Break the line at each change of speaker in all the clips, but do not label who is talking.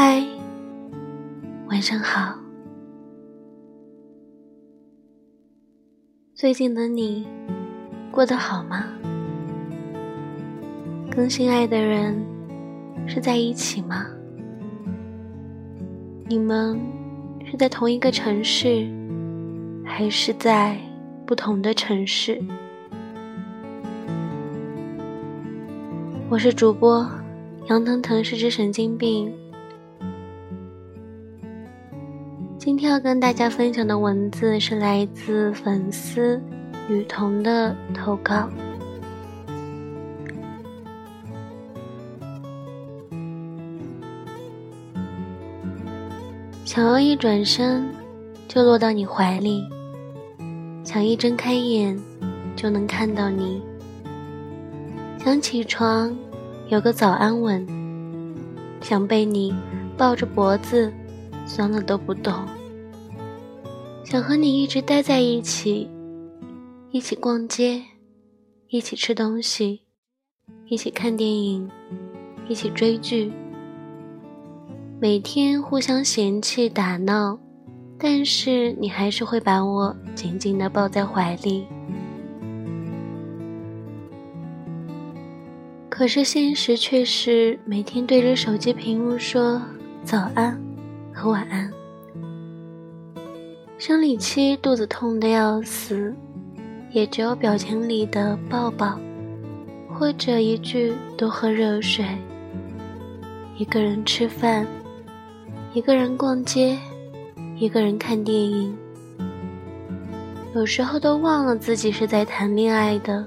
嗨，晚上好。最近的你过得好吗？跟心爱的人是在一起吗？你们是在同一个城市，还是在不同的城市？我是主播杨腾腾，是只神经病。今天要跟大家分享的文字是来自粉丝雨桐的投稿。想要一转身就落到你怀里，想一睁开眼就能看到你，想起床有个早安吻，想被你抱着脖子酸了都不动。想和你一直待在一起，一起逛街，一起吃东西，一起看电影，一起追剧。每天互相嫌弃打闹，但是你还是会把我紧紧的抱在怀里。可是现实却是每天对着手机屏幕说早安和晚安。生理期肚子痛的要死，也只有表情里的抱抱，或者一句多喝热水。一个人吃饭，一个人逛街，一个人看电影，有时候都忘了自己是在谈恋爱的。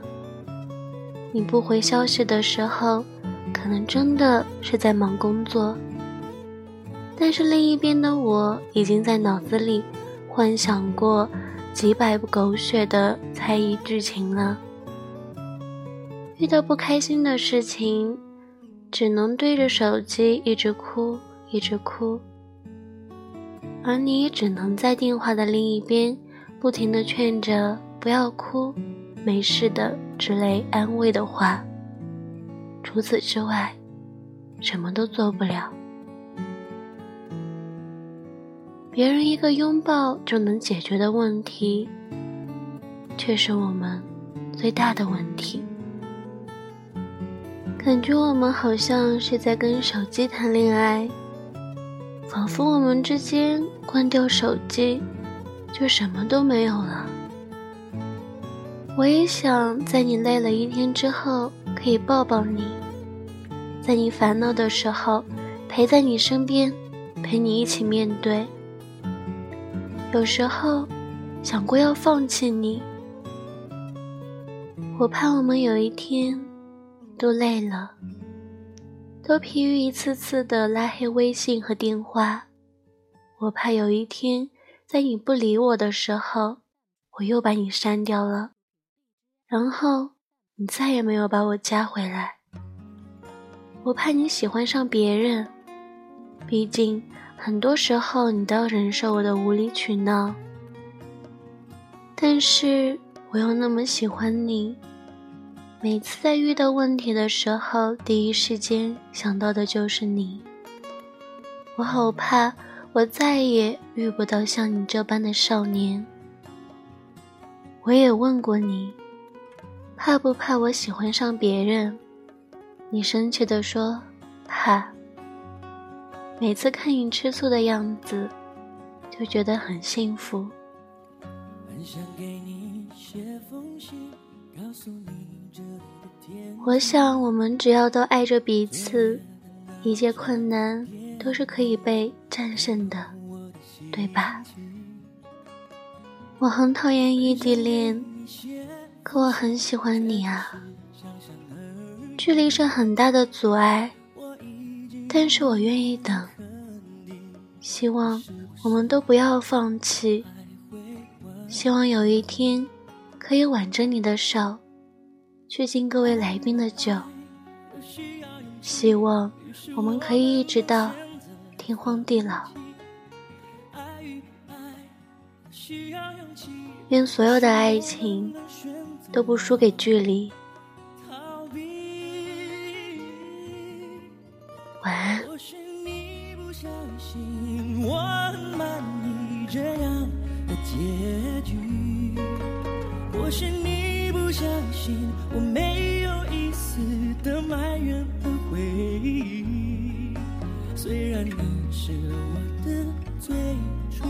你不回消息的时候，可能真的是在忙工作，但是另一边的我已经在脑子里。幻想过几百部狗血的猜疑剧情了。遇到不开心的事情，只能对着手机一直哭，一直哭。而你只能在电话的另一边，不停的劝着不要哭，没事的之类安慰的话。除此之外，什么都做不了。别人一个拥抱就能解决的问题，却是我们最大的问题。感觉我们好像是在跟手机谈恋爱，仿佛我们之间关掉手机，就什么都没有了。我也想在你累了一天之后，可以抱抱你，在你烦恼的时候陪在你身边，陪你一起面对。有时候想过要放弃你，我怕我们有一天都累了，都疲于一次次的拉黑微信和电话。我怕有一天在你不理我的时候，我又把你删掉了，然后你再也没有把我加回来。我怕你喜欢上别人，毕竟。很多时候，你都要忍受我的无理取闹，但是我又那么喜欢你。每次在遇到问题的时候，第一时间想到的就是你。我好怕，我再也遇不到像你这般的少年。我也问过你，怕不怕我喜欢上别人？你生气地说，怕。每次看你吃醋的样子，就觉得很幸福。我想，我们只要都爱着彼此，一切困难都是可以被战胜的，对吧？我很讨厌异地恋，可我很喜欢你啊。距离是很大的阻碍。但是我愿意等，希望我们都不要放弃，希望有一天可以挽着你的手，去敬各位来宾的酒，希望我们可以一直到天荒地老。愿所有的爱情都不输给距离。
是你不相信，我没有一丝的埋怨和悔意。虽然你是我的最初，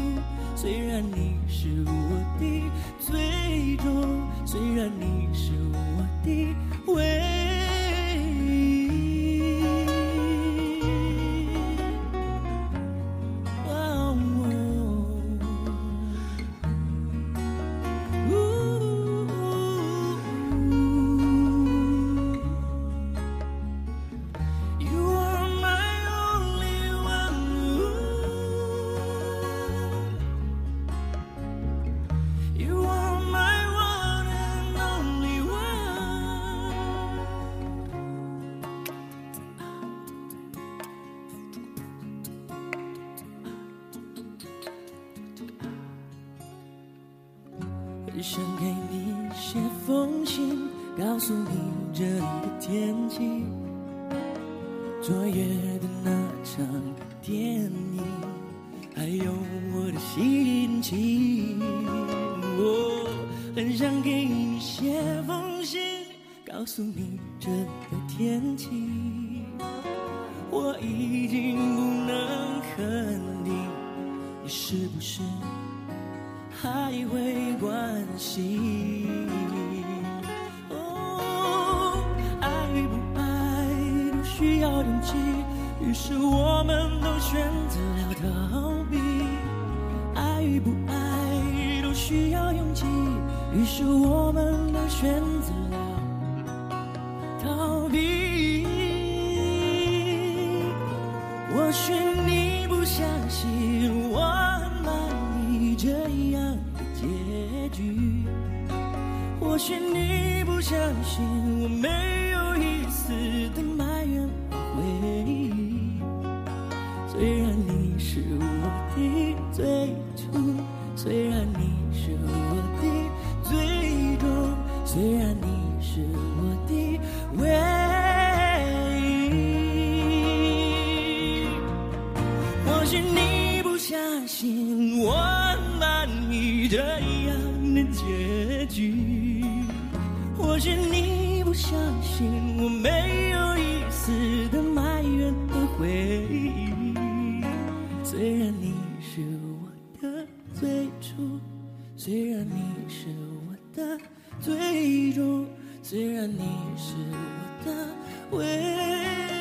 虽然你是我的最终，虽然你是我的唯想给你写封信，告诉你这里的天气。昨夜的那场电影，还有我的心情。我很想给你写封信，告诉你这里的天气。我已经不能肯定你是不是还会关心。哦，爱与不爱都需要勇气，于是我们都选择了逃避。爱与不爱都需要勇气，于是我们都选择信我没有一丝的埋怨和回忆。虽然你是我的最初，虽然你是我的最终，虽然你是我的唯一。或许你不相信我满意这样的结局，是你不相信我没有一丝的埋怨和回忆。虽然你是我的最初，虽然你是我的最终，虽然你是我的唯一。